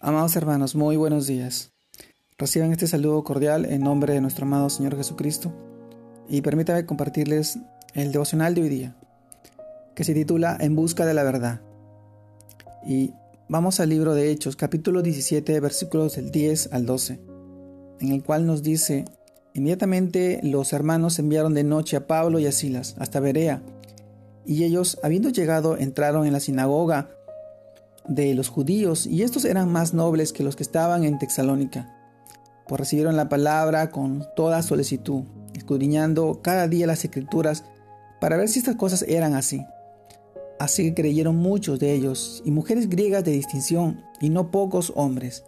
Amados hermanos, muy buenos días. Reciban este saludo cordial en nombre de nuestro amado Señor Jesucristo y permítame compartirles el devocional de hoy día, que se titula En busca de la verdad. Y vamos al libro de Hechos, capítulo 17, versículos del 10 al 12, en el cual nos dice, inmediatamente los hermanos enviaron de noche a Pablo y a Silas hasta Berea, y ellos, habiendo llegado, entraron en la sinagoga de los judíos, y estos eran más nobles que los que estaban en Texalónica, pues recibieron la palabra con toda solicitud, escudriñando cada día las escrituras para ver si estas cosas eran así. Así que creyeron muchos de ellos, y mujeres griegas de distinción, y no pocos hombres.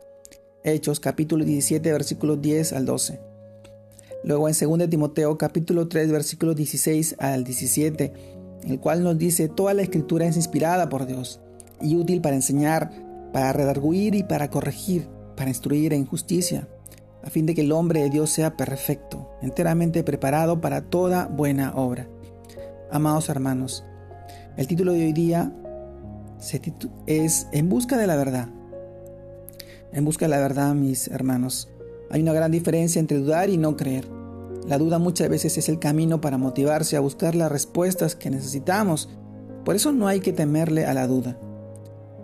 Hechos capítulo 17 versículos 10 al 12. Luego en 2 Timoteo capítulo 3 versículos 16 al 17, el cual nos dice, toda la escritura es inspirada por Dios y útil para enseñar, para redarguir y para corregir, para instruir en justicia, a fin de que el hombre de Dios sea perfecto, enteramente preparado para toda buena obra. Amados hermanos, el título de hoy día es En busca de la verdad. En busca de la verdad, mis hermanos. Hay una gran diferencia entre dudar y no creer. La duda muchas veces es el camino para motivarse a buscar las respuestas que necesitamos. Por eso no hay que temerle a la duda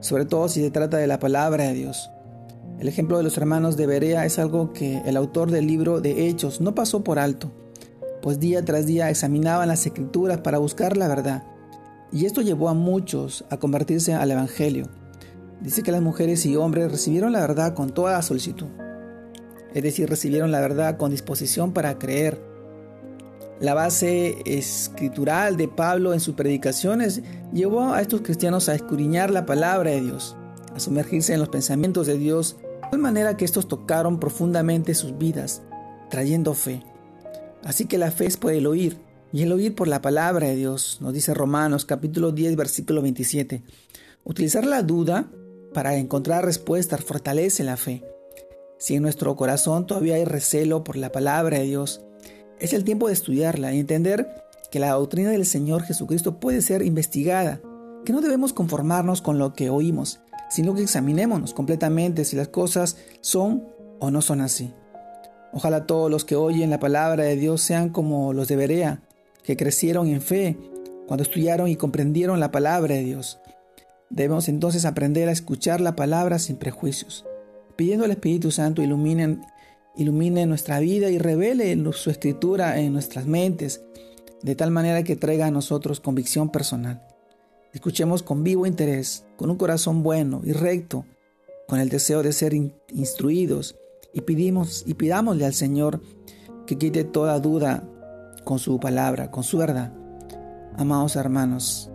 sobre todo si se trata de la palabra de Dios. El ejemplo de los hermanos de Berea es algo que el autor del libro de Hechos no pasó por alto, pues día tras día examinaban las escrituras para buscar la verdad, y esto llevó a muchos a convertirse al Evangelio. Dice que las mujeres y hombres recibieron la verdad con toda solicitud, es decir, recibieron la verdad con disposición para creer la base escritural de Pablo en sus predicaciones llevó a estos cristianos a escudriñar la palabra de Dios, a sumergirse en los pensamientos de Dios, de manera que estos tocaron profundamente sus vidas, trayendo fe. Así que la fe es por el oír, y el oír por la palabra de Dios, nos dice Romanos capítulo 10 versículo 27. Utilizar la duda para encontrar respuestas fortalece la fe. Si en nuestro corazón todavía hay recelo por la palabra de Dios, es el tiempo de estudiarla y entender que la doctrina del Señor Jesucristo puede ser investigada, que no debemos conformarnos con lo que oímos, sino que examinémonos completamente si las cosas son o no son así. Ojalá todos los que oyen la palabra de Dios sean como los de Berea, que crecieron en fe cuando estudiaron y comprendieron la palabra de Dios. Debemos entonces aprender a escuchar la palabra sin prejuicios, pidiendo al Espíritu Santo iluminen ilumine nuestra vida y revele su escritura en nuestras mentes, de tal manera que traiga a nosotros convicción personal. Escuchemos con vivo interés, con un corazón bueno y recto, con el deseo de ser instruidos y pedimos y pidámosle al Señor que quite toda duda con su palabra, con su verdad. Amados hermanos,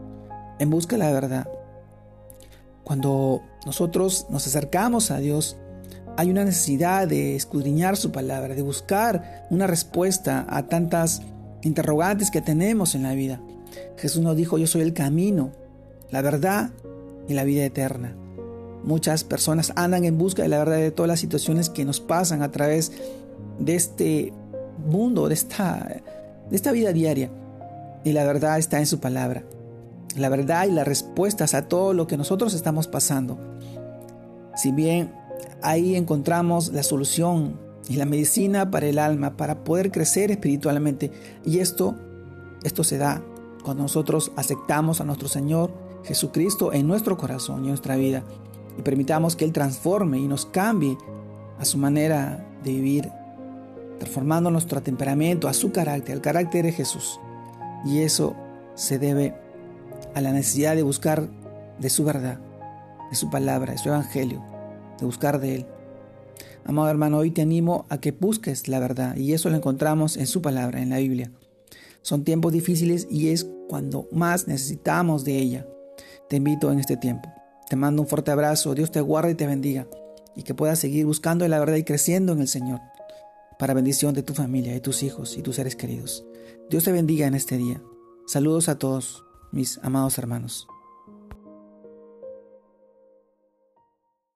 en busca de la verdad. Cuando nosotros nos acercamos a Dios, hay una necesidad de escudriñar su palabra, de buscar una respuesta a tantas interrogantes que tenemos en la vida. Jesús nos dijo, yo soy el camino, la verdad y la vida eterna. Muchas personas andan en busca de la verdad de todas las situaciones que nos pasan a través de este mundo, de esta, de esta vida diaria. Y la verdad está en su palabra. La verdad y las respuestas a todo lo que nosotros estamos pasando. Si bien Ahí encontramos la solución y la medicina para el alma, para poder crecer espiritualmente. Y esto, esto se da cuando nosotros aceptamos a nuestro Señor Jesucristo en nuestro corazón y en nuestra vida y permitamos que Él transforme y nos cambie a su manera de vivir, transformando nuestro temperamento, a su carácter, al carácter de Jesús. Y eso se debe a la necesidad de buscar de su verdad, de su palabra, de su evangelio de buscar de Él. Amado hermano, hoy te animo a que busques la verdad y eso lo encontramos en su palabra, en la Biblia. Son tiempos difíciles y es cuando más necesitamos de ella. Te invito en este tiempo. Te mando un fuerte abrazo, Dios te guarde y te bendiga y que puedas seguir buscando la verdad y creciendo en el Señor para bendición de tu familia, de tus hijos y tus seres queridos. Dios te bendiga en este día. Saludos a todos mis amados hermanos.